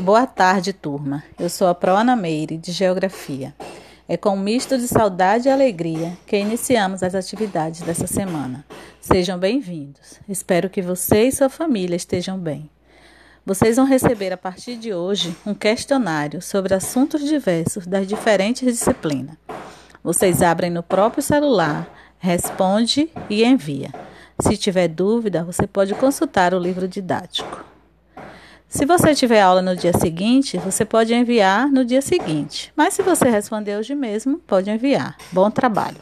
Boa tarde, turma. Eu sou a Proana Meire, de Geografia. É com um misto de saudade e alegria que iniciamos as atividades dessa semana. Sejam bem-vindos. Espero que você e sua família estejam bem. Vocês vão receber a partir de hoje um questionário sobre assuntos diversos das diferentes disciplinas. Vocês abrem no próprio celular, responde e envia. Se tiver dúvida, você pode consultar o livro didático. Se você tiver aula no dia seguinte, você pode enviar no dia seguinte. Mas se você responder hoje mesmo, pode enviar. Bom trabalho!